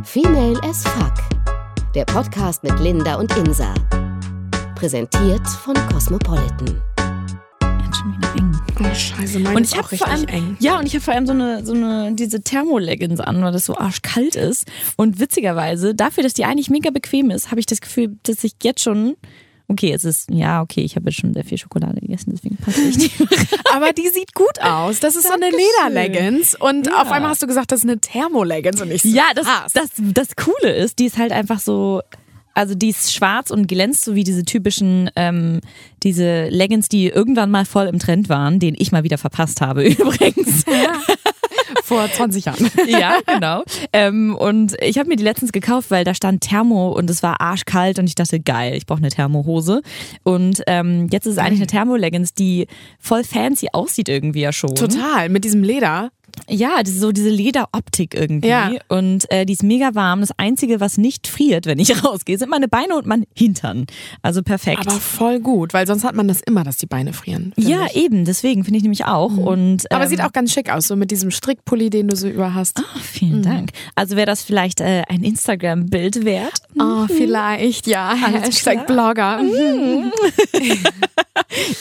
Female as Fuck. Der Podcast mit Linda und Insa. Präsentiert von Cosmopolitan. Schon wieder eng. Oh, scheiße, meine Und ist ich auch habe vor richtig allem, eng. ja, und ich habe vor allem so eine, so eine, diese Thermoleggings an, weil das so arschkalt ist. Und witzigerweise, dafür, dass die eigentlich mega bequem ist, habe ich das Gefühl, dass ich jetzt schon, okay, es ist, ja, okay, ich habe jetzt schon sehr viel Schokolade gegessen, deswegen passt ich nicht. Aber die sieht gut aus. Das ist so eine Dankeschön. Lederleggings. Und Ja. auf einmal hast du gesagt, das ist eine Thermoleggings. Und ich so, Ja, das, krass. das, das Coole ist, die ist halt einfach so, also die ist schwarz und glänzt so wie diese typischen, ähm, diese Leggings, die irgendwann mal voll im Trend waren, den ich mal wieder verpasst habe übrigens. Vor 20 Jahren. ja, genau. Ähm, und ich habe mir die letztens gekauft, weil da stand Thermo und es war arschkalt und ich dachte, geil, ich brauche eine Thermohose. Und ähm, jetzt ist es eigentlich eine Thermoleggings, die voll fancy aussieht irgendwie ja schon. Total, mit diesem Leder. Ja, das ist so diese Lederoptik irgendwie. Ja. Und äh, die ist mega warm. Das Einzige, was nicht friert, wenn ich rausgehe, sind meine Beine und mein Hintern. Also perfekt. Aber voll gut, weil sonst hat man das immer, dass die Beine frieren. ja, ich. eben. Deswegen finde ich nämlich auch. Und, Aber ähm, sieht auch ganz schick aus, so mit diesem Strickpulli, den du so über hast. Ach, vielen Dank. Also wäre das vielleicht äh, ein Instagram-Bild wert? Oh, vielleicht, ja. Alles Hashtag Blogger.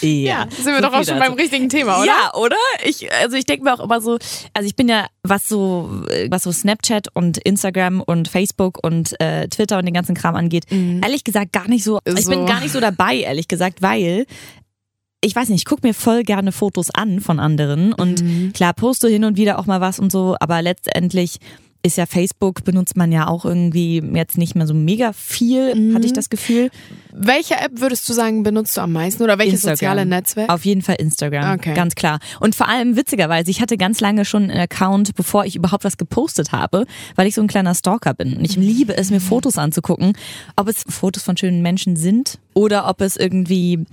Mhm. Ja. Sind wir doch auch schon beim richtigen Thema, oder? Ja, oder? Ich, also ich denke mir auch immer so, also ich bin ja, was so, was so Snapchat und Instagram und Facebook und äh, Twitter und den ganzen Kram angeht, ehrlich gesagt gar nicht so, ich bin So. gar nicht so dabei, ehrlich gesagt, weil ich weiß nicht, ich gucke mir voll gerne Fotos an von anderen und Mhm. klar poste hin und wieder auch mal was und so, aber letztendlich ist ja Facebook, benutzt man ja auch irgendwie jetzt nicht mehr so mega viel, Mhm. hatte ich das Gefühl. Welche App würdest du sagen, benutzt du am meisten oder welches Instagram. soziale Netzwerk? Auf jeden Fall Instagram, Okay. ganz klar. Und vor allem witzigerweise, ich hatte ganz lange schon einen Account, bevor ich überhaupt was gepostet habe, weil ich so ein kleiner Stalker bin. Und ich liebe es, mir Fotos anzugucken, ob es Fotos von schönen Menschen sind oder ob es irgendwie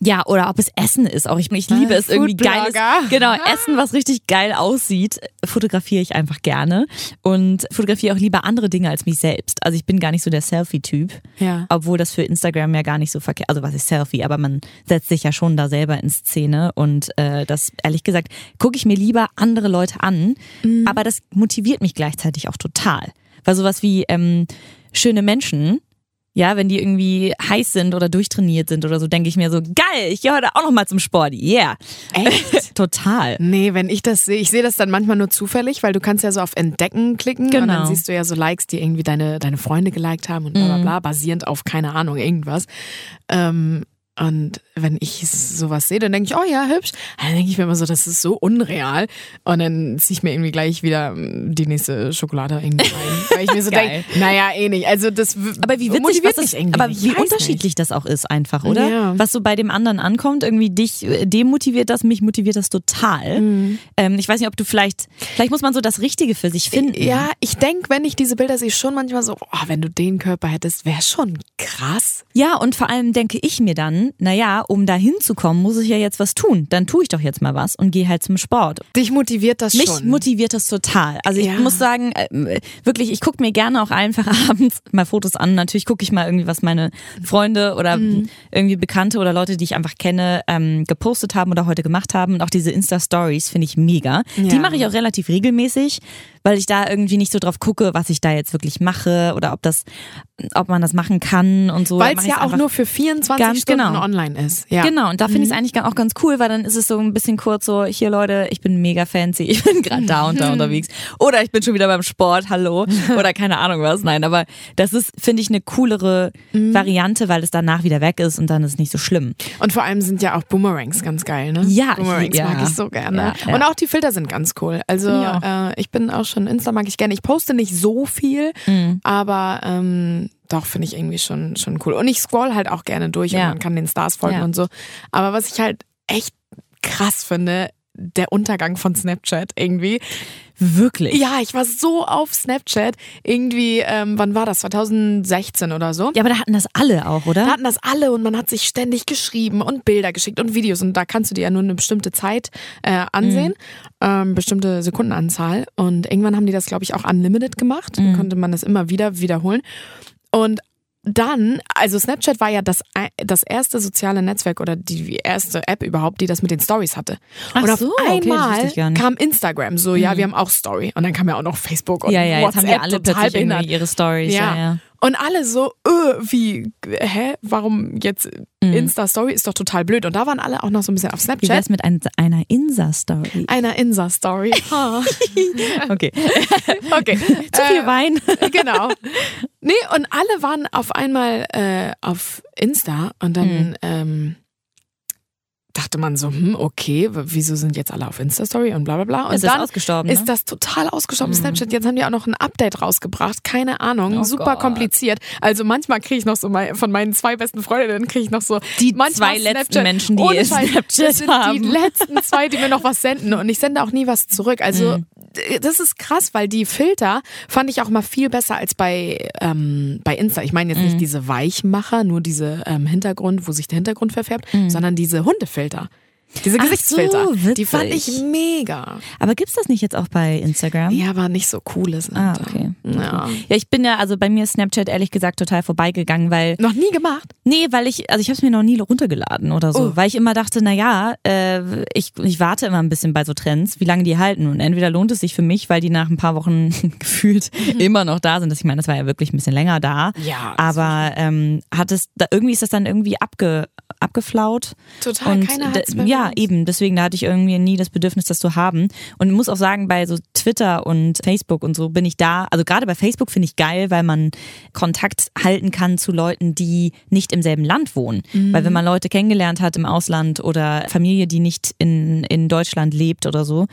ja, oder ob es Essen ist. Auch ich, ich liebe es irgendwie geiles, Foodblogger. genau, Essen, was richtig geil aussieht, fotografiere ich einfach gerne und fotografiere auch lieber andere Dinge als mich selbst. Also ich bin gar nicht so der Selfie-Typ. Ja. Obwohl das für Instagram ja gar nicht so verkehrt, also was ist Selfie, aber man setzt sich ja schon da selber in Szene und äh, das, ehrlich gesagt, gucke ich mir lieber andere Leute an, aber das motiviert mich gleichzeitig auch total. Weil sowas wie ähm, schöne Menschen, ja, wenn die irgendwie heiß sind oder durchtrainiert sind oder so, denke ich mir so, geil, ich gehe heute auch noch mal zum Sport, yeah. Echt? Total. Nee, wenn ich das sehe, ich sehe das dann manchmal nur zufällig, weil du kannst ja so auf Entdecken klicken und Genau. dann siehst du ja so Likes, die irgendwie deine, deine Freunde geliked haben und bla Mhm. bla bla, basierend auf, keine Ahnung, irgendwas. Ähm, und wenn ich sowas sehe, dann denke ich, oh ja, hübsch. Dann denke ich mir immer so, das ist so unreal. Und dann ziehe ich mir irgendwie gleich wieder mm, die nächste Schokolade irgendwie rein. weil ich mir so denke, naja, eh nicht. Also das Aber wie witzig, was das, irgendwie aber nicht. wie unterschiedlich das auch ist einfach, oder? Ja. Was so bei dem anderen ankommt, irgendwie dich äh, demotiviert das, mich motiviert das total. Mhm. Ähm, ich weiß nicht, ob du vielleicht, vielleicht muss man so das Richtige für sich finden. Ja, ich denke, wenn ich diese Bilder sehe, schon manchmal so, oh, wenn du den Körper hättest, wäre schon krass. Ja, und vor allem denke ich mir dann, naja, um da hinzukommen, muss ich ja jetzt was tun. Dann tue ich doch jetzt mal was und gehe halt zum Sport. Dich motiviert das Mich schon. motiviert das total. Also ich Ja. muss sagen, äh, wirklich, ich gucke mir gerne auch einfach abends mal Fotos an. Natürlich gucke ich mal irgendwie, was meine Freunde oder Mhm. irgendwie Bekannte oder Leute, die ich einfach kenne, ähm, gepostet haben oder heute gemacht haben. Und auch diese Insta-Stories finde ich mega. Die Ja. mache ich auch relativ regelmäßig, weil ich da irgendwie nicht so drauf gucke, was ich da jetzt wirklich mache oder ob das, ob man das machen kann und so. Weil es ja auch nur für 24 Ganz Stunden genau. online ist. Ja. Genau, und da finde ich es eigentlich auch ganz cool, weil dann ist es so ein bisschen kurz so, hier Leute, ich bin mega fancy, ich bin gerade da und da unterwegs. Oder ich bin schon wieder beim Sport, hallo. Oder keine Ahnung was. Nein, aber das ist, finde ich, eine coolere Variante, weil es danach wieder weg ist und dann ist es nicht so schlimm. Und vor allem sind ja auch Boomerangs ganz geil, ne? Ja, Boomerangs ich- ja. mag ich so gerne. Ja, ja. Und auch die Filter sind ganz cool. Also ich äh, ich bin auch schon, Insta mag ich gerne. Ich poste nicht so viel, Mhm. aber ähm, doch finde ich irgendwie schon, schon cool. Und ich scroll halt auch gerne durch Ja. und man kann den Stars folgen Ja. und so. Aber was ich halt echt krass finde, der Untergang von Snapchat irgendwie. Wirklich. Ja, ich war so auf Snapchat. Irgendwie, ähm, wann war das? 2016 oder so. Ja, aber da hatten das alle auch, oder? Da hatten das alle und man hat sich ständig geschrieben und Bilder geschickt und Videos und da kannst du dir ja nur eine bestimmte Zeit äh, ansehen, ähm, bestimmte Sekundenanzahl und irgendwann haben die das, glaube ich, auch unlimited gemacht, dann konnte man das immer wieder wiederholen und dann, also Snapchat war ja das, das erste soziale Netzwerk oder die erste App überhaupt, die das mit den Stories hatte. Ach und auf so, okay, einmal. Mhm. kam Instagram so, ja, wir haben auch Story. Und dann kam ja auch noch Facebook und Ja, ja, jetzt WhatsApp haben wir alle total behindert. ihre Stories. Ja, ja. Und alle so, äh, wie, hä, warum jetzt Insta-Story ist doch total blöd. Und da waren alle auch noch so ein bisschen auf Wie Snapchat. wär's mit ein, einer Insa-Story? Einer Insta-Story. Ha. Okay. okay. Zu viel Äh, Wein. genau. Nee, und alle waren auf einmal äh, auf Insta und dann Mhm. ähm, dachte man so, hm, okay, wieso sind jetzt alle auf Insta-Story und bla bla bla. Und ist dann ausgestorben. ist ne? das total ausgestorben, Mhm. Snapchat. Jetzt haben die auch noch ein Update rausgebracht. Keine Ahnung, Oh super Gott. kompliziert. Also manchmal kriege ich noch so mein, von meinen zwei besten Freundinnen kriege ich noch so Die zwei letzten Snapchat- Menschen, die Ohne Snapchat das sind haben. die letzten zwei, die mir noch was senden und ich sende auch nie was zurück. Also Mhm. Das ist krass, weil die Filter fand ich auch mal viel besser als bei ähm, bei Insta. Ich meine jetzt Mhm. nicht diese Weichmacher, nur diese ähm, Hintergrund, wo sich der Hintergrund verfärbt, sondern diese Hundefilter. Diese Mhm. Ach so, Gesichtsfilter, die fand ich mega. Aber gibt's das nicht jetzt auch bei Instagram? Ja, aber nicht so coole sind. Ah, da. okay. Ja. Ja, ich bin ja, also bei mir ist Snapchat ehrlich gesagt total vorbeigegangen, weil, Noch nie gemacht. nee, weil ich, also ich habe es mir noch nie runtergeladen oder so, Oh. weil ich immer dachte, na ja, äh, ich, ich warte immer ein bisschen bei so Trends, wie lange die halten und entweder lohnt es sich für mich, weil die nach ein paar Wochen gefühlt immer noch da sind. Das, ich meine, das war ja wirklich ein bisschen länger da, Ja. aber ähm, hat es, da, irgendwie ist das dann irgendwie abge, abgeflaut. Total, Und keiner d- hat's mehr ja, eben. Deswegen da hatte ich irgendwie nie das Bedürfnis, das zu haben. Und muss auch sagen, bei so Twitter und Facebook und so bin ich da. Also gerade bei Facebook finde ich geil, weil man Kontakt halten kann zu Leuten, die nicht im selben Land wohnen. Mhm. Weil wenn man Leute kennengelernt hat im Ausland oder Familie, die nicht in, in Deutschland lebt oder so,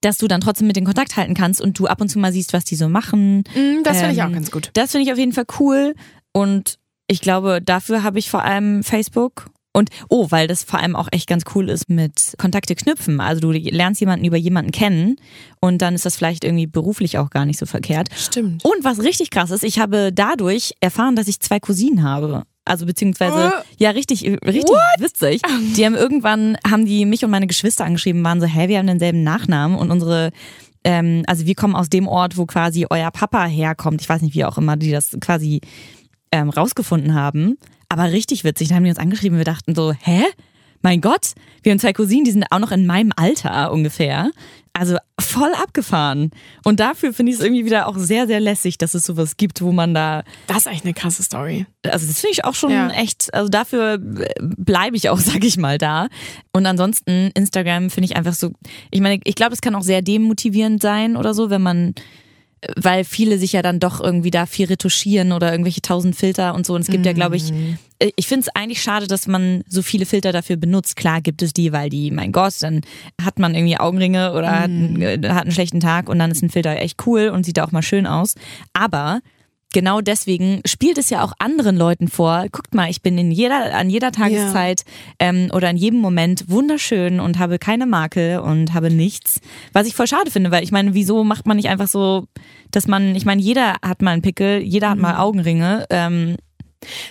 dass du dann trotzdem mit den Kontakt halten kannst und du ab und zu mal siehst, was die so machen. Mm, Das finde ich Ähm, auch ganz gut. Das finde ich auf jeden Fall cool und ich glaube, dafür habe ich vor allem Facebook. Und oh, weil das vor allem auch echt ganz cool ist mit Kontakte knüpfen. Also du lernst jemanden über jemanden kennen und dann ist das vielleicht irgendwie beruflich auch gar nicht so verkehrt. Stimmt. Und was richtig krass ist, ich habe dadurch erfahren, dass ich zwei Cousinen habe. Also beziehungsweise, Äh. ja, richtig, richtig witzig. Die haben irgendwann, haben die mich und meine Geschwister angeschrieben, waren so, hey, wir haben denselben Nachnamen und unsere, ähm, also wir kommen aus dem Ort, wo quasi euer Papa herkommt. Ich weiß nicht, wie auch immer die das quasi ähm, rausgefunden haben. Aber richtig witzig, da haben die uns angeschrieben, wir dachten so, hä? Mein Gott, wir haben zwei Cousinen, die sind auch noch in meinem Alter ungefähr. Also voll abgefahren. Und dafür finde ich es irgendwie wieder auch sehr, sehr lässig, dass es sowas gibt, wo man da, Das ist echt eine krasse Story. also das finde ich auch schon Ja. echt, also dafür bleibe ich auch, sag ich mal, da. Und ansonsten, Instagram finde ich einfach so, ich meine, ich glaube, es kann auch sehr demotivierend sein oder so, wenn man weil viele sich ja dann doch irgendwie da viel retuschieren oder irgendwelche tausend Filter und so. Und es gibt ja, glaube ich, ich finde es eigentlich schade, dass man so viele Filter dafür benutzt. Klar gibt es die, weil die, mein Gott, dann hat man irgendwie Augenringe oder hat, einen, äh, hat einen schlechten Tag und dann ist ein Filter echt cool und sieht auch mal schön aus. Aber genau deswegen spielt es ja auch anderen Leuten vor. Guckt mal, ich bin in jeder, an jeder Tageszeit ähm, oder in jedem Moment wunderschön und habe keine Makel und habe nichts. Was ich voll schade finde, weil ich meine, wieso macht man nicht einfach so, dass man, ich meine, jeder hat mal einen Pickel, jeder hat mal Augenringe. Ähm,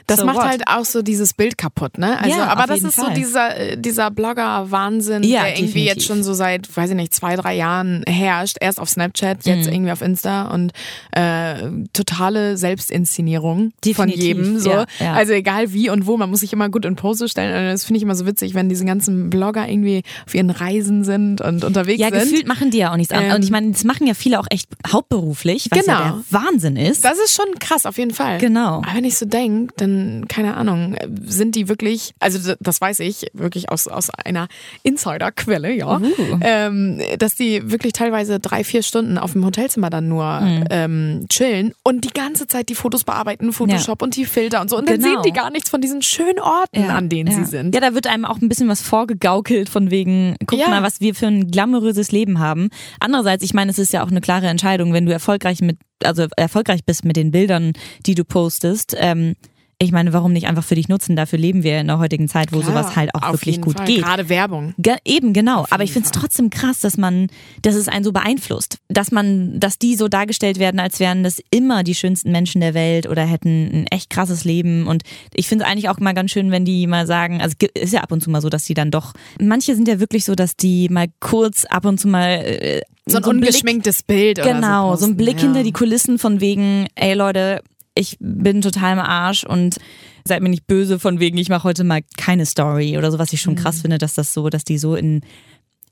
Das So macht what? halt auch so dieses Bild kaputt, ne? Also, Ja, aber das ist Fall. so dieser, äh, dieser Blogger-Wahnsinn, Ja, der irgendwie definitiv. jetzt schon so seit, weiß ich nicht, zwei, drei Jahren herrscht. Erst auf Snapchat, jetzt Mhm. irgendwie auf Insta und äh, totale Selbstinszenierung von Definitiv, jedem. So. ja, ja. Also egal wie und wo, man muss sich immer gut in Pose stellen. Und das finde ich immer so witzig, wenn diese ganzen Blogger irgendwie auf ihren Reisen sind und unterwegs ja, sind. gefühlt machen die ja auch nichts. Ähm, Und ich meine, das machen ja viele auch echt hauptberuflich, was ja Genau. der Wahnsinn ist. Das ist schon krass, auf jeden Fall. Genau. Aber wenn ich so denke, dann, keine Ahnung, sind die wirklich, also das weiß ich wirklich aus, aus einer Insiderquelle, ja, Uh. ähm, dass die wirklich teilweise drei, vier Stunden auf dem Hotelzimmer dann nur Mhm. ähm, chillen und die ganze Zeit die Fotos bearbeiten, Photoshop und die Filter und so. Und dann Genau. sehen die gar nichts von diesen schönen Orten, an denen ja. sie sind. Ja, da wird einem auch ein bisschen was vorgegaukelt von wegen, guck Ja. mal, was wir für ein glamouröses Leben haben. Andererseits, ich meine, es ist ja auch eine klare Entscheidung, wenn du erfolgreich mit, also erfolgreich bist mit den Bildern, die du postest. Ähm, ich meine, warum nicht einfach für dich nutzen? Dafür leben wir in der heutigen Zeit, wo Klar, sowas halt auch auf wirklich jeden gut Fall. geht. Gerade Werbung. Ge eben, genau. Aber ich finde es trotzdem krass, dass man, dass es einen so beeinflusst. Dass man, dass die so dargestellt werden, als wären das immer die schönsten Menschen der Welt oder hätten ein echt krasses Leben. Und ich finde es eigentlich auch mal ganz schön, wenn die mal sagen, also es ist ja ab und zu mal so, dass die dann doch, manche sind ja wirklich so, dass die mal kurz ab und zu mal äh, So ein Blick- ungeschminktes Bild oder Genau, so. so ein posten, Blick ja. hinter die Kulissen von wegen, ey Leute, ich bin total im Arsch und seid mir nicht böse von wegen, ich mache heute mal keine Story oder so, was ich schon krass finde, dass das so, dass die so in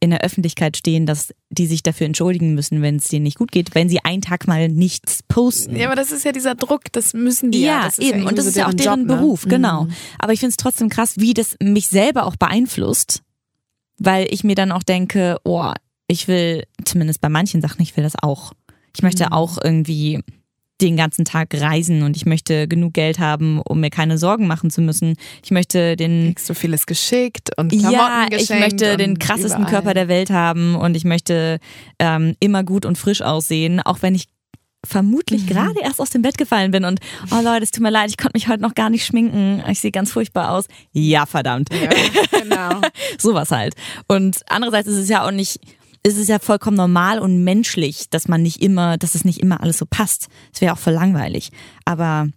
in der Öffentlichkeit stehen, dass die sich dafür entschuldigen müssen, wenn es denen nicht gut geht, wenn sie einen Tag mal nichts posten. Ja, aber das ist ja dieser Druck, das müssen die ja. Ja, eben. Ja und das ist ja auch deren Job, ne? Beruf, genau. Mhm. Aber ich finde es trotzdem krass, wie das mich selber auch beeinflusst, weil ich mir dann auch denke, oh, ich will, zumindest bei manchen Sachen, ich will das auch. Ich möchte Mhm. auch irgendwie den ganzen Tag reisen und ich möchte genug Geld haben, um mir keine Sorgen machen zu müssen. Ich möchte den du vieles geschickt und Klamotten ja, ich möchte den krassesten überall. Körper der Welt haben und ich möchte ähm, immer gut und frisch aussehen, auch wenn ich vermutlich gerade erst aus dem Bett gefallen bin und oh Leute, es tut mir leid, ich konnte mich heute noch gar nicht schminken, ich sehe ganz furchtbar aus. Ja, verdammt. Ja, genau. Sowas halt. Und andererseits ist es ja auch nicht, ist es ja vollkommen normal und menschlich, dass man nicht immer, dass es nicht immer alles so passt. Es wäre auch voll langweilig. Aber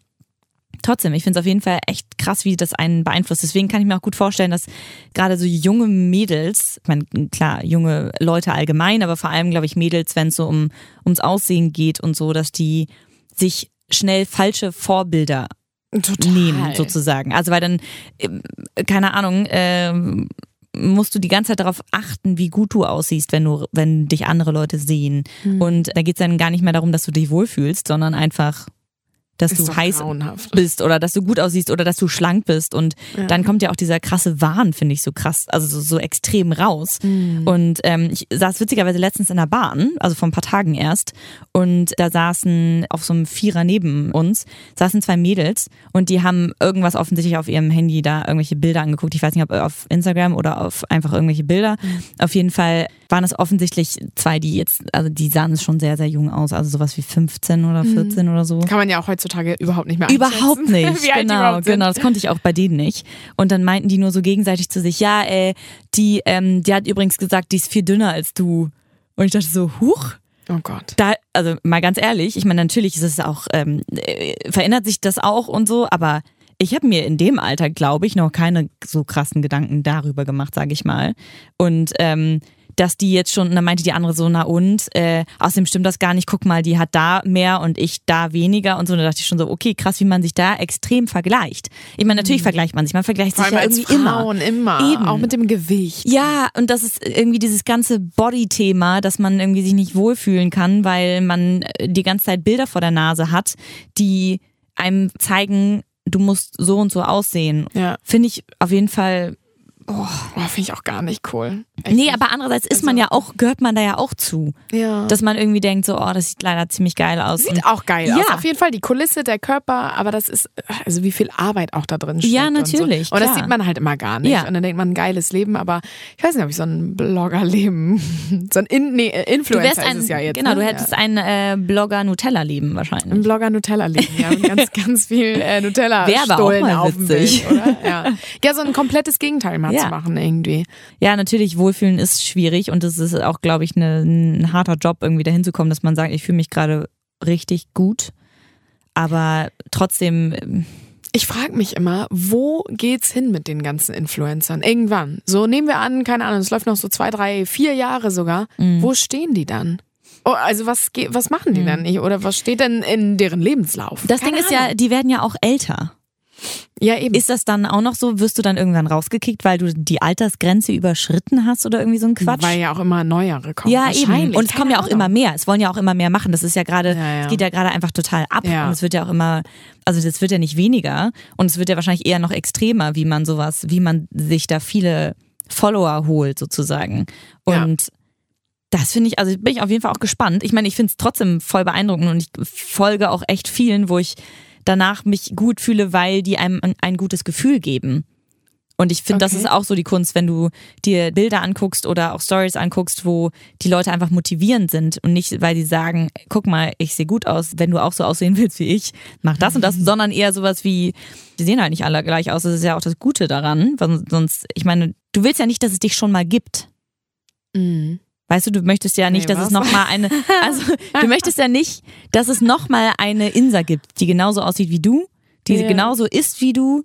trotzdem, ich finde es auf jeden Fall echt krass, wie das einen beeinflusst. Deswegen kann ich mir auch gut vorstellen, dass gerade so junge Mädels, ich meine, klar, junge Leute allgemein, aber vor allem, glaube ich, Mädels, wenn es so um, ums Aussehen geht und so, dass die sich schnell falsche Vorbilder Total. nehmen, sozusagen. Also weil dann, ähm, keine Ahnung, ähm, musst du die ganze Zeit darauf achten, wie gut du aussiehst, wenn du, wenn dich andere Leute sehen. Hm. Und da geht es dann gar nicht mehr darum, dass du dich wohlfühlst, sondern einfach, dass Ist du heiß grauenhaft. bist oder dass du gut aussiehst oder dass du schlank bist. Und Ja. dann kommt ja auch dieser krasse Wahn, finde ich, so krass, also so, so extrem raus. Mhm. Und ähm, ich saß witzigerweise letztens in der Bahn, also vor ein paar Tagen erst, und da saßen auf so einem Vierer neben uns, saßen zwei Mädels und die haben irgendwas offensichtlich auf ihrem Handy da irgendwelche Bilder angeguckt. Ich weiß nicht, ob auf Instagram oder auf einfach irgendwelche Bilder. Auf jeden Fall waren es offensichtlich zwei, die jetzt, also die sahen schon sehr, sehr jung aus, also sowas wie 15 oder 14 oder so. Kann man ja auch heutzutage überhaupt nicht mehr Überhaupt einschätzen, nicht. alt die genau, überhaupt genau. Das konnte ich auch bei denen nicht. Und dann meinten die nur so gegenseitig zu sich, ja, äh, die, ähm, die hat übrigens gesagt, die ist viel dünner als du. Und ich dachte so, huch. Oh Gott. Da, also mal ganz ehrlich, ich meine, natürlich ist es auch, ähm, äh, verändert sich das auch und so, aber ich habe mir in dem Alter, glaube ich, noch keine so krassen Gedanken darüber gemacht, sage ich mal. Und ähm, dass die jetzt schon, und dann meinte die andere so, na und, äh, außerdem stimmt das gar nicht, guck mal, die hat da mehr und ich da weniger und so. Und da dachte ich schon so, okay, krass, wie man sich da extrem vergleicht. Ich meine, natürlich vergleicht man sich, man vergleicht Vor sich ja irgendwie immer. Frauen immer. Eben. Auch mit dem Gewicht. Ja, und das ist irgendwie dieses ganze Body-Thema, dass man irgendwie sich nicht wohlfühlen kann, weil man äh, die ganze Zeit Bilder vor der Nase hat, die einem zeigen, du musst so und so aussehen. Ja. Finde ich auf jeden Fall. Oh, Finde ich auch gar nicht cool. Echt Nee, nicht. aber andererseits ist man Also- ja auch, gehört man da ja auch zu. ja. Dass man irgendwie denkt, so, oh, das sieht leider ziemlich geil aus. Und- Sieht auch geil Ja. aus. Auf jeden Fall die Kulisse, der Körper, aber das ist, also wie viel Arbeit auch da drin steckt. Ja, Und, natürlich, so. und das sieht man halt immer gar nicht. Ja. Und dann denkt man, ein geiles Leben, aber ich weiß nicht, ob ich so ein Blogger-Leben, so ein In nee, Influencer ein, ist es ja jetzt. genau, ne? du hättest ein äh, Blogger-Nutella-Leben Ein wahrscheinlich. Blogger-Nutella-Leben, ja. Ganz, ganz viel äh, nutella Wär aber auch stullen mal auf dem witzig. Bild, oder? Ja. ja, so ein komplettes Gegenteil mal Ja. machen irgendwie. Ja, natürlich, Wohlfühlen ist schwierig und es ist auch, glaube ich, ne, ein harter Job, irgendwie dahin zu kommen, dass man sagt, ich fühle mich gerade richtig gut. Aber trotzdem, ähm, Ich frage mich immer, wo geht's hin mit den ganzen Influencern? Irgendwann. So nehmen wir an, keine Ahnung, es läuft noch so zwei, drei, vier Jahre sogar. Mhm. Wo stehen die dann? Oh, also was, was machen die dann nicht? Oder was steht denn in deren Lebenslauf? Mhm. das Keine Ding ist ja, Ahnung. die werden ja auch älter. Ja eben. Ist das dann auch noch so, wirst du dann irgendwann rausgekickt, weil du die Altersgrenze überschritten hast oder irgendwie so ein Quatsch? Weil ja auch immer neuere kommen. ja, eben. Und es kommen ja auch Keine immer Ahnung. mehr. Es wollen ja auch immer mehr machen. Das ist ja gerade, Ja, ja. es geht ja gerade einfach total ab. Ja. Und es wird ja auch immer, also das wird ja nicht weniger. Und es wird ja wahrscheinlich eher noch extremer, wie man sowas, wie man sich da viele Follower holt, sozusagen. Und das finde ich, also bin ich auf jeden Fall auch gespannt. Ich meine, ich finde es trotzdem voll beeindruckend und ich folge auch echt vielen, wo ich danach mich gut fühle, weil die einem ein, ein gutes Gefühl geben. Und ich finde, das Okay. ist auch so die Kunst, wenn du dir Bilder anguckst oder auch Stories anguckst, wo die Leute einfach motivierend sind und nicht, weil die sagen, guck mal, ich sehe gut aus, wenn du auch so aussehen willst wie ich, mach das und das, sondern eher sowas wie, die sehen halt nicht alle gleich aus. Das ist ja auch das Gute daran, weil sonst, ich meine, du willst ja nicht, dass es dich schon mal gibt. Mhm. Weißt du, du möchtest ja nicht, Nee, dass es nochmal eine, also du möchtest ja nicht, dass es nochmal eine Insa gibt, die genauso aussieht wie du, die Ja. genauso ist wie du,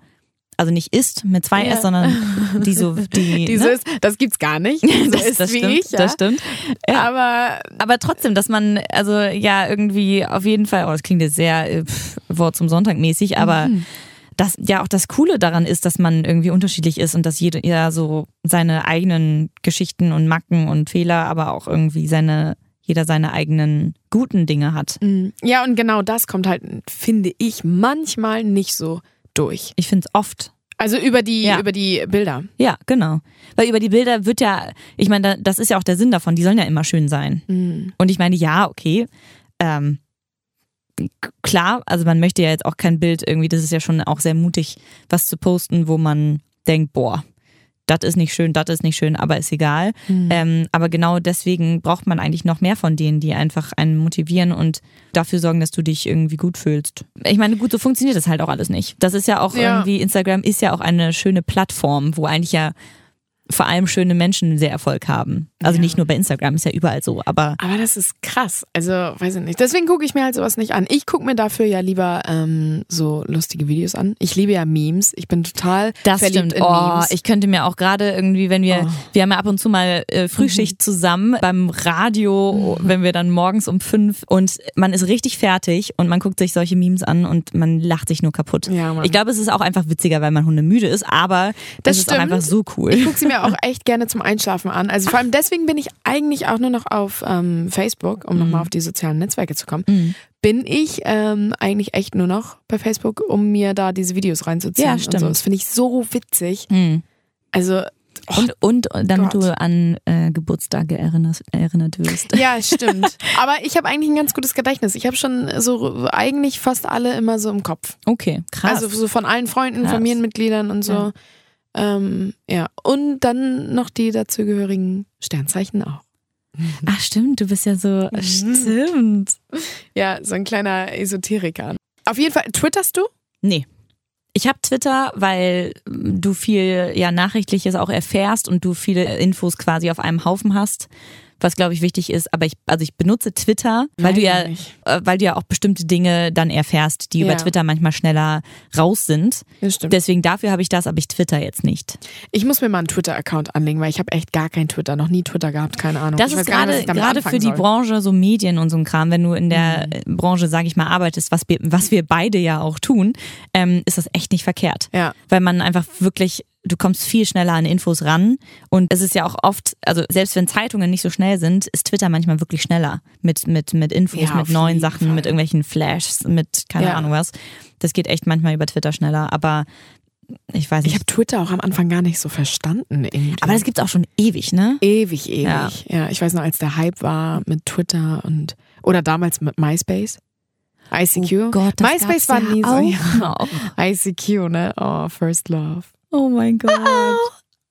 also nicht ist mit zwei Ja. S, sondern die so, die, Die so ne? ist, das gibt's gar nicht. So das, ist das wie stimmt, ich, ja. das stimmt. Ja. Aber Aber trotzdem, dass man, also ja, irgendwie auf jeden Fall, oh, das klingt jetzt sehr äh, pff, Wort zum Sonntag mäßig, aber Mhm. Das ja auch das Coole daran ist, dass man irgendwie unterschiedlich ist und dass jeder ja so seine eigenen Geschichten und Macken und Fehler, aber auch irgendwie seine, jeder seine eigenen guten Dinge hat. mm, ja, und genau das kommt halt, finde ich, manchmal nicht so durch. Ich finde es oft. Also über die, Ja. über die Bilder. Ja, genau. Weil über die Bilder wird ja, ich meine, da- das ist ja auch der Sinn davon, die sollen ja immer schön sein. Mm. Und ich meine, ja, okay. Ähm, klar, also man möchte ja jetzt auch kein Bild irgendwie, das ist ja schon auch sehr mutig, was zu posten, wo man denkt, boah, das ist nicht schön, das ist nicht schön, aber ist egal. Ähm, aber genau deswegen braucht man eigentlich noch mehr von denen, die einfach einen motivieren und dafür sorgen, dass du dich irgendwie gut fühlst. Ich meine, gut, so funktioniert das halt auch alles nicht. Das ist ja auch Ja. irgendwie, Instagram ist ja auch eine schöne Plattform, wo eigentlich ja vor allem schöne Menschen sehr Erfolg haben. Also Ja. nicht nur bei Instagram, ist ja überall so, aber Aber das ist krass. Also, weiß ich nicht. Deswegen gucke ich mir halt sowas nicht an. Ich gucke mir dafür ja lieber ähm, so lustige Videos an. Ich liebe ja Memes. Ich bin total Das verliebt stimmt. in Oh, Memes. ich könnte mir auch gerade irgendwie, wenn wir, Oh. wir haben ja ab und zu mal äh, Frühschicht Mhm. zusammen beim Radio, wenn wir dann morgens um fünf und man ist richtig fertig und man guckt sich solche Memes an und man lacht sich nur kaputt. Ja, Mann. ich glaube, es ist auch einfach witziger, weil man hundemüde ist, aber Das es ist auch einfach so cool. Ich gucke sie mir auch echt gerne zum Einschlafen an. Also vor allem deswegen bin ich eigentlich auch nur noch auf ähm, Facebook, um Mhm. nochmal auf die sozialen Netzwerke zu kommen. Bin ich ähm, eigentlich echt nur noch bei Facebook, um mir da diese Videos reinzuziehen. Ja, stimmt. so. Das finde ich so witzig. Hm. Also Und, und damit Gott. du an äh, Geburtstage erinnerst, erinnert wirst. Ja, stimmt. Aber ich habe eigentlich ein ganz gutes Gedächtnis. Ich habe schon so eigentlich fast alle immer so im Kopf. Okay, krass. Also so von allen Freunden, Krass. Familienmitgliedern und so. Ja. Ähm, ja. Und dann noch die dazugehörigen Sternzeichen auch. Ach stimmt, du bist ja so, Mhm. stimmt. Ja, so ein kleiner Esoteriker. Auf jeden Fall, twitterst du? Nee. Ich habe Twitter, weil du viel ja Nachrichtliches auch erfährst und du viele Infos quasi auf einem Haufen hast, was glaube ich wichtig ist. Aber ich, also ich benutze Twitter, weil du ja, ich nicht. äh, weil du ja auch bestimmte Dinge dann erfährst, die Ja. über Twitter manchmal schneller raus sind. Das stimmt. Deswegen dafür habe ich das, aber ich Twitter jetzt nicht. Ich muss mir mal einen Twitter-Account anlegen, weil ich habe echt gar kein Twitter, noch nie Twitter gehabt, keine Ahnung. Das ich ist gerade gerade für die soll. Mhm. Branche so Medien und so ein Kram, wenn du in der äh, Branche, sage ich mal, arbeitest, was wir, was wir beide ja auch tun, ähm, ist das echt nicht verkehrt. Ja. Weil man einfach wirklich, du kommst viel schneller an Infos ran und es ist ja auch oft, also selbst wenn Zeitungen nicht so schnell sind, ist Twitter manchmal wirklich schneller mit mit mit Infos, Ja, mit neuen Sachen, Fall. mit irgendwelchen Flashs, mit keine Ja. Ahnung was. Das geht echt manchmal über Twitter schneller, aber ich weiß Ich nicht. habe Twitter auch am Anfang gar nicht so verstanden. Irgendwie. aber das gibt's auch schon ewig, ne? ewig, ewig. Ja. Ja. ich weiß noch, als der Hype war mit Twitter und oder damals mit MySpace. ICQ. Oh Gott, das MySpace war ja nie so. Ja. ICQ, ne? Oh, First Love. Oh mein Gott.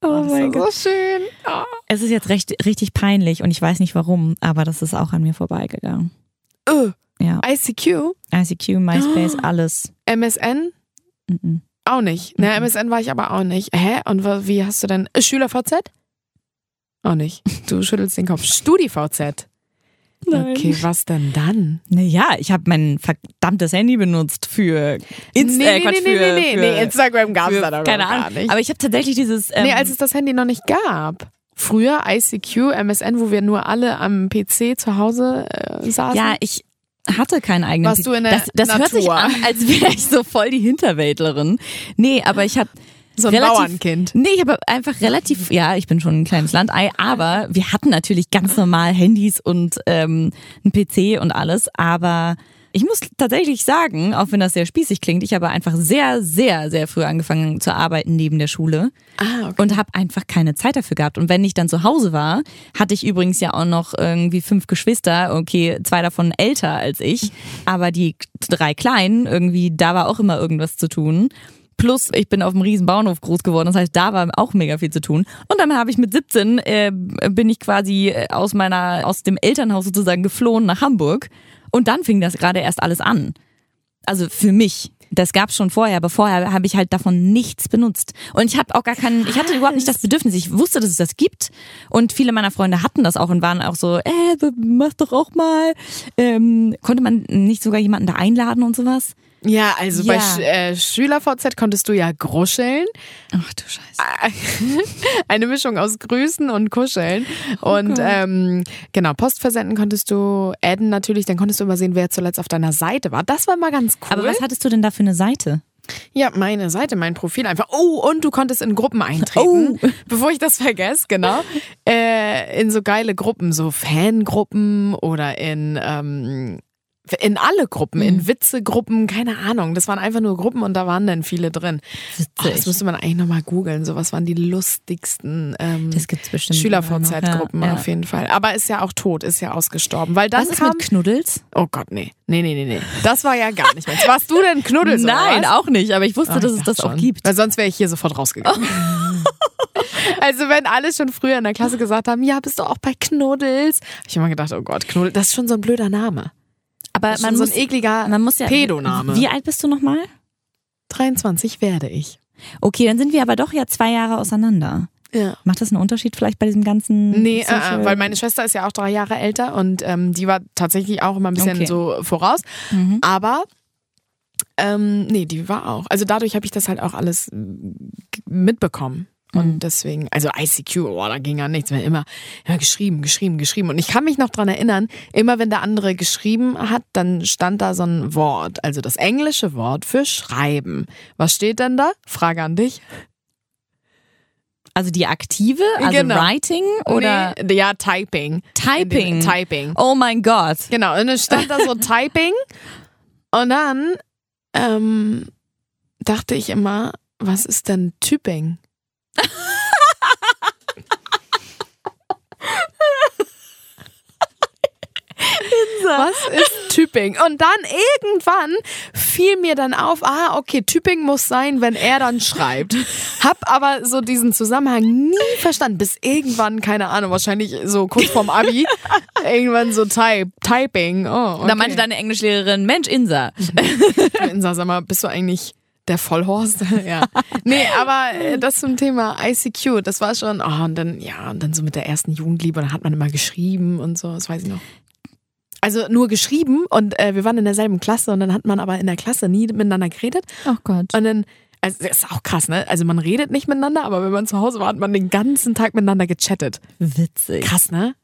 Oh das mein Gott. so schön. Oh. Es ist jetzt recht, richtig peinlich und ich weiß nicht warum, aber das ist auch an mir vorbeigegangen. Uh, Ja. ICQ, ICQ, MySpace, alles. MSN, Mhm. auch nicht. Ne, MSN war ich aber auch nicht. Hä? Und wie hast du denn? Äh, SchülerVZ? Auch nicht. Du schüttelst den Kopf. StudiVZ. Okay, was denn dann? Naja, ich habe mein verdammtes Handy benutzt für Insta, nee, äh, nee, Quatsch, nee, für, nee, nee, für, nee, Instagram gab es da doch keine gar Ahnung. nicht. Aber ich habe tatsächlich dieses. Ähm, nee, als es das Handy noch nicht gab. Früher ICQ, MSN, wo wir nur alle am PC zu Hause äh, saßen. ja, ich hatte keinen eigenen. Warst du in der das das hört sich Natur? an, als wäre ich so voll die Hinterwäldlerin. Nee, aber ich habe so ein relativ- Bauernkind. Nee, ich habe einfach relativ, ja, ich bin schon ein kleines Landei, aber wir hatten natürlich ganz normal Handys und ähm, einen PC und alles, aber ich muss tatsächlich sagen, auch wenn das sehr spießig klingt, ich habe einfach sehr, sehr, sehr früh angefangen zu arbeiten neben der Schule Ah, okay. und habe einfach keine Zeit dafür gehabt. Und wenn ich dann zu Hause war, hatte ich übrigens ja auch noch irgendwie fünf Geschwister, okay, zwei davon älter als ich, aber die drei Kleinen, irgendwie, da war auch immer irgendwas zu tun. Plus, ich bin auf einem riesen Bauernhof groß geworden, das heißt, da war auch mega viel zu tun. Und dann habe ich mit 17, äh, bin ich quasi äh, aus meiner, aus dem Elternhaus sozusagen geflohen nach Hamburg. Und dann fing das gerade erst alles an. Also für mich. Das gab's schon vorher, aber vorher habe ich halt davon nichts benutzt. Und ich habe auch gar keinen, ich hatte überhaupt nicht das Bedürfnis. Ich wusste, dass es das gibt. Und viele meiner Freunde hatten das auch und waren auch so, äh, mach doch auch mal. Ähm, konnte man nicht sogar jemanden da einladen und sowas? Ja, also bei Ja. Sch äh, SchülerVZ konntest du ja gruscheln. Ach du Scheiße. Eine Mischung aus Grüßen und Kuscheln. und Gott. ähm, genau, Post versenden konntest du, adden natürlich, dann konntest du immer sehen, wer zuletzt auf deiner Seite war. Das war mal ganz cool. Aber was hattest du denn da für eine Seite? Ja, meine Seite, mein Profil einfach. Oh, und du konntest in Gruppen eintreten. Oh. Bevor ich das vergesse, genau. Äh, in so geile Gruppen, so Fangruppen oder in, ähm, in alle Gruppen, Mhm. in Witzegruppen, keine Ahnung. Das waren einfach nur Gruppen und da waren dann viele drin. Oh, das Witzig. müsste man eigentlich nochmal googeln. So was waren die lustigsten ähm, Das Schüler-VZ-Gruppen ja. auf jeden Fall. Aber ist ja auch tot, ist ja ausgestorben. Weil dann Was ist kam. mit Knuddels? oh Gott, nee. Nee, nee, nee, nee. Das war ja gar nicht mehr. Warst du denn Knuddels? Nein, auch nicht, aber ich wusste, Ah, dass ich es das dachte auch schon. gibt. Weil sonst wäre ich hier sofort rausgegangen. also wenn alle schon früher in der Klasse gesagt haben, ja, bist du auch bei Knuddels? Hab ich immer gedacht, oh Gott, Knuddels, das ist schon so ein blöder Name. Aber Das ist man so muss, ein ekliger man muss ja. Pedoname. Wie alt bist du nochmal? 23 werde ich. Okay, dann sind wir aber doch ja zwei Jahre auseinander. Ja. Macht das einen Unterschied vielleicht bei diesem ganzen? Nee, äh, äh, weil meine Schwester ist ja auch drei Jahre älter und ähm, die war tatsächlich auch immer ein bisschen Okay. so voraus. Mhm. Aber ähm, nee, die war auch. Also dadurch habe ich das halt auch alles mm, mitbekommen. Und Mhm. deswegen, also ICQ, oh, da ging ja nichts mehr. Immer, immer geschrieben, geschrieben, geschrieben. Und ich kann mich noch dran erinnern, immer wenn der andere geschrieben hat, dann stand da so ein Wort, also das englische Wort für schreiben. Was steht denn da? Frage an dich. Also die aktive, also Genau. Writing oder Nee, ja, Typing. Typing? Typing. Oh mein Gott. Genau, und dann stand da so Typing. Und dann ähm, dachte ich immer, was ist denn Typing? Was ist Typing? Und dann irgendwann fiel mir dann auf, ah, okay, Typing muss sein, wenn er dann schreibt. Hab aber so diesen Zusammenhang nie verstanden, bis irgendwann, keine Ahnung, wahrscheinlich so kurz vorm Abi, irgendwann so type, Typing. Oh, okay. Da meinte deine Englischlehrerin, Mensch, Insa. Insa, sag mal, bist du eigentlich der Vollhorst? ja. Nee, aber äh, das zum Thema ICQ, das war schon, oh, und dann, ja, und dann so mit der ersten Jugendliebe, da hat man immer geschrieben und so, das weiß ich noch. Also nur geschrieben und äh, wir waren in derselben Klasse und dann hat man aber in der Klasse nie miteinander geredet. Oh Gott. Und dann, also das ist auch krass, ne? Also man redet nicht miteinander, aber wenn man zu Hause war, hat man den ganzen Tag miteinander gechattet. Witzig. Krass, ne?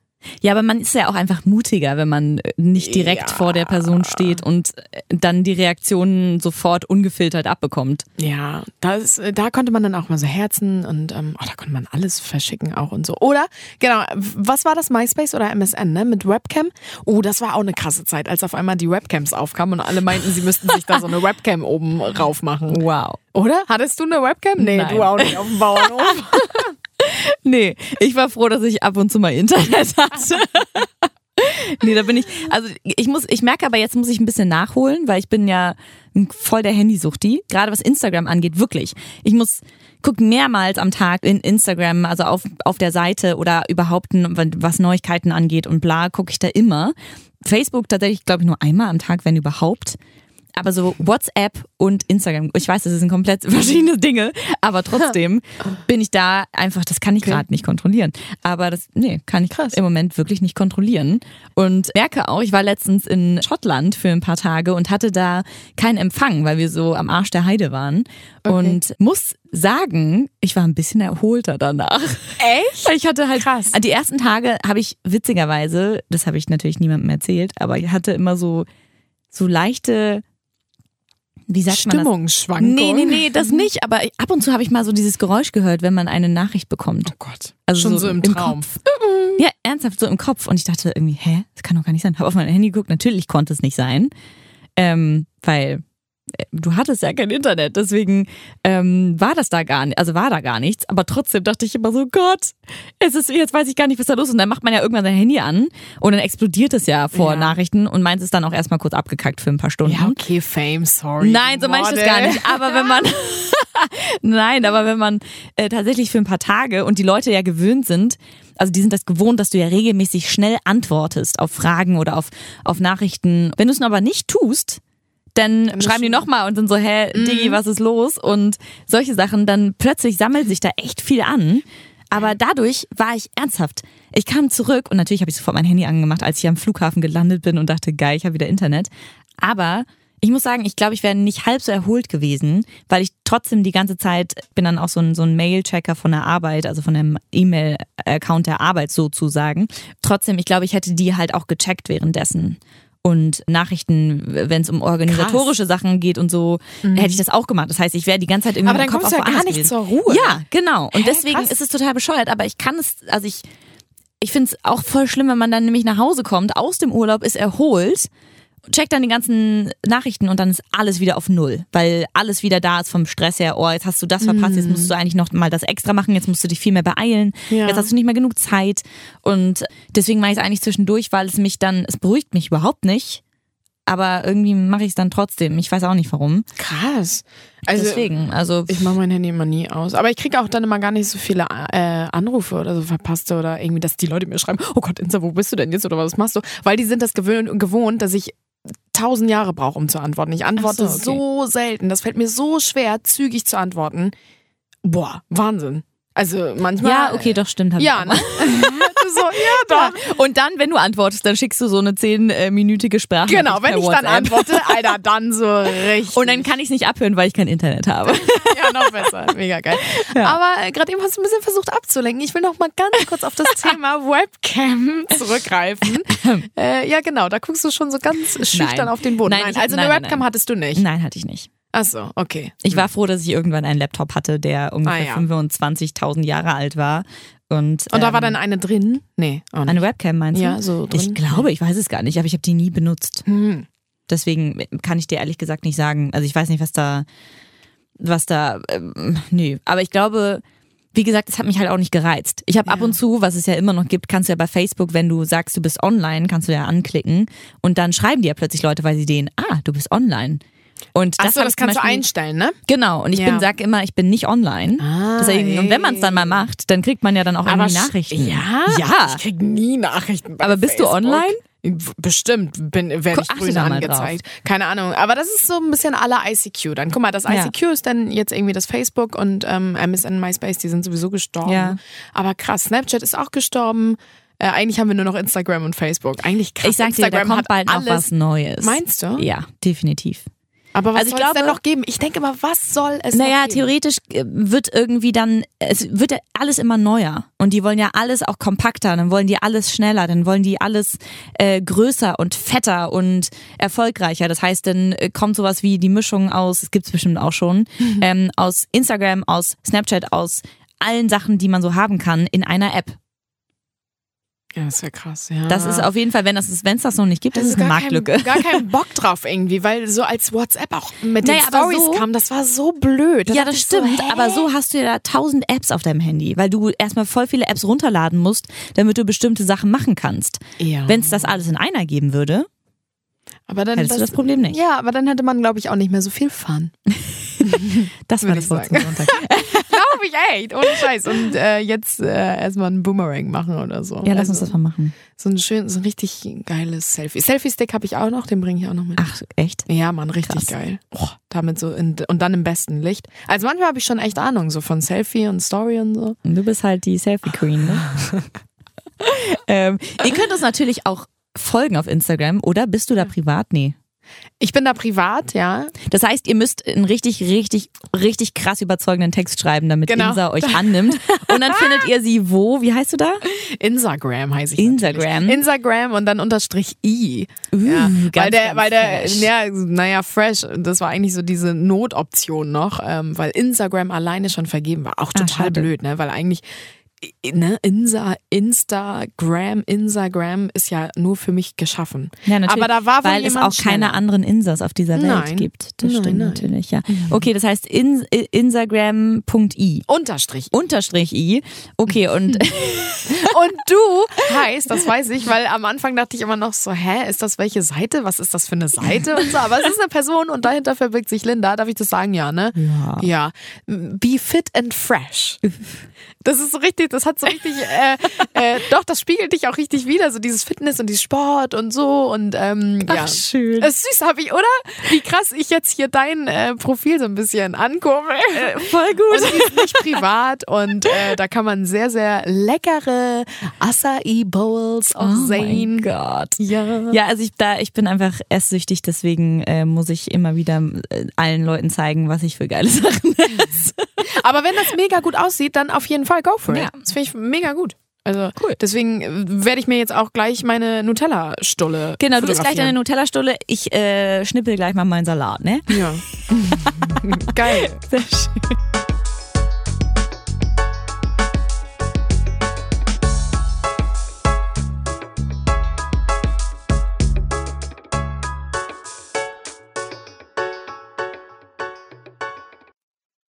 Ja, aber man ist ja auch einfach mutiger, wenn man nicht direkt Ja. vor der Person steht und äh, dann die Reaktionen sofort ungefiltert abbekommt. Ja, das, da konnte man dann auch mal so Herzen und ähm, oh, da konnte man alles verschicken auch und so. Oder, genau, was war das, MySpace oder MSN, ne? Mit Webcam? Oh, das war auch eine krasse Zeit, als auf einmal die Webcams aufkamen und alle meinten, sie müssten sich da so eine Webcam oben rauf machen. Wow. Oder? Hattest du eine Webcam? Nee, Nein. du auch nicht auf dem Bauernhof. Nee, ich war froh, dass ich ab und zu mal Internet hatte. nee, da bin ich, also ich muss, ich merke aber jetzt muss ich ein bisschen nachholen, weil ich bin ja voll der Handysuchti, gerade was Instagram angeht, wirklich. Ich muss gucken mehrmals am Tag in Instagram, also auf, auf der Seite oder überhaupt, was Neuigkeiten angeht und bla, gucke ich da immer. Facebook tatsächlich, glaube ich, nur einmal am Tag, wenn überhaupt. Aber so WhatsApp und Instagram, ich weiß, das sind komplett verschiedene Dinge, aber trotzdem bin ich da einfach, das kann ich Okay. gerade nicht kontrollieren. Aber das, nee, kann ich Krass. im Moment wirklich nicht kontrollieren. Und merke auch, ich war letztens in Schottland für ein paar Tage und hatte da keinen Empfang, weil wir so am Arsch der Heide waren. Und muss sagen, ich war ein bisschen erholter danach. Echt? Weil Ich hatte halt Krass. die ersten Tage habe ich witzigerweise, das habe ich natürlich niemandem erzählt, aber ich hatte immer so so leichte wie sagt man das? Stimmungsschwankung. Nee, nee, nee, das nicht, aber ab und zu habe ich mal so dieses Geräusch gehört, wenn man eine Nachricht bekommt. Oh Gott. Also Schon so so, im im Traum. Kopf. Ja, ernsthaft so im Kopf und ich dachte irgendwie, hä, das kann doch gar nicht sein. Habe auf mein Handy geguckt, natürlich konnte es nicht sein. Ähm, weil du hattest ja kein Internet, deswegen ähm, war das da gar nicht, also war da gar nichts. Aber trotzdem dachte ich immer so, Gott, es ist, jetzt weiß ich gar nicht, was da los ist. Und dann macht man ja irgendwann sein Handy an und dann explodiert es ja vor Ja. Nachrichten und meins ist dann auch erstmal kurz abgekackt für ein paar Stunden. Ja, okay, Fame, sorry. Nein, so meine ich das gar nicht. Aber wenn man, nein, aber wenn man äh, tatsächlich für ein paar Tage und die Leute ja gewöhnt sind, also die sind das gewohnt, dass du ja regelmäßig schnell antwortest auf Fragen oder auf, auf Nachrichten. Wenn du es nur aber nicht tust, dann ist schreiben die nochmal und sind so, hä, Diggi, was ist los? Und solche Sachen, dann plötzlich sammelt sich da echt viel an. Aber dadurch war ich ernsthaft. Ich kam zurück und natürlich habe ich sofort mein Handy angemacht, als ich am Flughafen gelandet bin und dachte, geil, ich habe wieder Internet. Aber Ich muss sagen, ich glaube, ich wäre nicht halb so erholt gewesen, weil ich trotzdem die ganze Zeit bin dann auch so ein, so ein Mail-Checker von der Arbeit, also von dem E-Mail-Account der Arbeit sozusagen. Trotzdem, ich glaube, ich hätte die halt auch gecheckt währenddessen. Und Nachrichten, wenn es um organisatorische Sachen geht und so, hätte ich das auch gemacht. Das heißt, ich wäre die ganze Zeit irgendwie Aber im dann Kopf kommst du ja gar nicht gewesen. zur Ruhe. Ja, genau. Und Hä, deswegen krass. ist es total bescheuert. Aber ich kann es, also ich, ich finde es auch voll schlimm, wenn man dann nämlich nach Hause kommt, aus dem Urlaub, ist erholt, checkt dann die ganzen Nachrichten und dann ist alles wieder auf Null. Weil alles wieder da ist vom Stress her. Oh, jetzt hast du das verpasst, jetzt musst du eigentlich noch mal das extra machen, jetzt musst du dich viel mehr beeilen. Ja. Jetzt hast du nicht mehr genug Zeit. Und deswegen mache ich es eigentlich zwischendurch, weil es mich dann, es beruhigt mich überhaupt nicht. Aber irgendwie mache ich es dann trotzdem. Ich weiß auch nicht warum. Krass. Also, Deswegen, also Ich mache mein Handy immer nie aus. Aber ich kriege auch dann immer gar nicht so viele äh, Anrufe oder so verpasste oder irgendwie, dass die Leute mir schreiben, oh Gott, Insta, wo bist du denn jetzt oder was machst du? Weil die sind das gewöhnt, gewohnt, dass ich tausend Jahre brauche, um zu antworten. Ich antworte so, okay. so selten. Das fällt mir so schwer, zügig zu antworten. Boah, Wahnsinn. Also manchmal. ja, okay, doch stimmt. Ja, ne? so, ja, doch. Und dann, wenn du antwortest, dann schickst du so eine zehnminütige Sprache. Genau, wenn ich dann antworte, Alter, dann so richtig. Und dann kann ich es nicht abhören, weil ich kein Internet habe. Ja, noch besser. Mega geil. Aber äh, gerade eben hast du ein bisschen versucht abzulenken. Ich will noch mal ganz kurz auf das Thema Webcam zurückgreifen. äh, ja, genau. Da guckst du schon so ganz schüchtern Nein. auf den Boden. Nein, Nein, also nein, eine Webcam hattest du nicht. Nein, hatte ich nicht. Ach so, okay. Ich war froh, dass ich irgendwann einen Laptop hatte, der ungefähr Ah, ja. 25.000 Jahre alt war. Und, Und da war ähm, dann eine drin? Nee, eine Webcam, meinst du? Ja, so drin. Ich glaube, ich weiß es gar nicht, aber ich habe die nie benutzt. Hm. Deswegen kann ich dir ehrlich gesagt nicht sagen. Also ich weiß nicht, was da, was da, ähm, nö. Aber ich glaube, wie gesagt, es hat mich halt auch nicht gereizt. Ich habe ab Ja. und zu, was es ja immer noch gibt, kannst du ja bei Facebook, wenn du sagst, du bist online, kannst du ja anklicken und dann schreiben dir ja plötzlich Leute, weil sie den, ah, du bist online. Und das, hab das kannst du Beispiel- einstellen, ne? Genau, und ich Ja. bin, sag immer, ich bin nicht online. Ah, Deswegen, und wenn man es dann mal macht, dann kriegt man ja dann auch Aber irgendwie Nachrichten. Ja? Ja. Ich krieg nie Nachrichten bei Aber bist du Facebook. online? Bestimmt bin, werde ich grün da angezeigt. Keine Ahnung. Aber das ist so ein bisschen aller ICQ. Dann guck mal, das Ja. ICQ ist dann jetzt irgendwie das Facebook und ähm, MSN, MySpace, die sind sowieso gestorben. Ja. Aber krass, Snapchat ist auch gestorben. Äh, eigentlich haben wir nur noch Instagram und Facebook. Eigentlich krass. Ich sag dir, da Instagram kommt hat bald noch was Neues. Meinst du? Ja, definitiv. Aber was Also soll es denn noch geben? Ich denke immer, was soll es Naja, noch geben? theoretisch äh, wird irgendwie dann, es wird ja alles immer neuer. Und die wollen ja alles auch kompakter, dann wollen die alles schneller, dann wollen die alles äh, größer und fetter und erfolgreicher. Das heißt, dann äh, kommt sowas wie die Mischung aus, das gibt's bestimmt auch schon, Mhm. ähm, aus Instagram, aus Snapchat, aus allen Sachen, die man so haben kann, in einer App. Ja, das wäre krass, ja. Das ist auf jeden Fall, wenn das wenn es das noch nicht gibt, das, ist eine gar Marktlücke. Kein, gar kein Bock drauf irgendwie, weil so als WhatsApp auch mit Naja, den Stories so- kam, das war so blöd. Da Ja, das so, stimmt, hä? aber so hast du ja tausend Apps auf deinem Handy, weil du erstmal voll viele Apps runterladen musst, damit du bestimmte Sachen machen kannst. Ja. Wenn es das alles in einer geben würde, aber dann hättest du das Problem nicht. Ja, aber dann hätte man, glaube ich, auch nicht mehr so viel Fun. das war Würde das ich Wort zum sagen. Sonntag. glaube ich echt, ohne Scheiß. Und äh, jetzt äh, erstmal einen Boomerang machen oder so. Ja, lass uns Also, das mal machen. So ein schön, so ein richtig geiles Selfie. Selfie-Stick habe ich auch noch, den bringe ich auch noch mit. Ach, echt? Ja, Mann, richtig Krass. geil. Oh, damit so in, und dann im besten Licht. Also manchmal habe ich schon echt Ahnung, so von Selfie und Story und so. Du bist halt die Selfie Queen, ne? ähm, ihr könnt uns natürlich auch folgen auf Instagram, oder? Bist du da privat? Nee. Ich bin da privat, ja. Das heißt, ihr müsst einen richtig, richtig, richtig krass überzeugenden Text schreiben, damit Genau. Insa euch annimmt. Und dann findet ihr sie wo? Wie heißt du da? Instagram heiße ich. Instagram. Natürlich. Instagram und dann unterstrich i. Uh, Ja, weil der, weil der, fresh. ja, naja, fresh, das war eigentlich so diese Notoption noch, ähm, weil Instagram alleine schon vergeben war. Auch Ah, total schade. blöd, ne? Weil eigentlich, ne, Insa, Instagram, Instagram ist ja nur für mich geschaffen. Ja, natürlich, Aber da war weil es auch keine schneller. anderen Insas auf dieser Welt Nein. gibt. Das Nein, stimmt nein. natürlich, ja. Okay, das heißt in, Instagram.i. Unterstrich. Unterstrich i. Okay, und Und du heißt, das weiß ich, weil am Anfang dachte ich immer noch so, hä, ist das welche Seite? Was ist das für eine Seite? Und so, aber es ist eine Person und dahinter verbirgt sich Linda. Darf ich das sagen? Ja, ne? Ja. Ja. Be fit and fresh. Das ist so richtig das hat so richtig, äh, äh, doch, das spiegelt dich auch richtig wieder, so dieses Fitness und dieses Sport und so und ähm, ja. Ach, schön. Das ist süß, habe ich, oder? Wie krass ich jetzt hier dein äh, Profil so ein bisschen ankurbel. Äh, voll Und gut. die ist nicht privat und äh, da kann man sehr, sehr leckere Acai Bowls auch Oh sehen. mein Gott. Ja. Ja, also ich, da, ich bin einfach esssüchtig, deswegen äh, muss ich immer wieder äh, allen Leuten zeigen, was ich für geile Sachen esse. Aber wenn das mega gut aussieht, dann auf jeden Fall go for it. Ja. Das finde ich mega gut. Also deswegen äh, werde ich mir jetzt auch gleich meine Nutella-Stulle Genau, du isst gleich deine. Nutella-Stulle. Ich äh, schnippel gleich mal meinen Salat, ne? Ja. Geil. Sehr schön.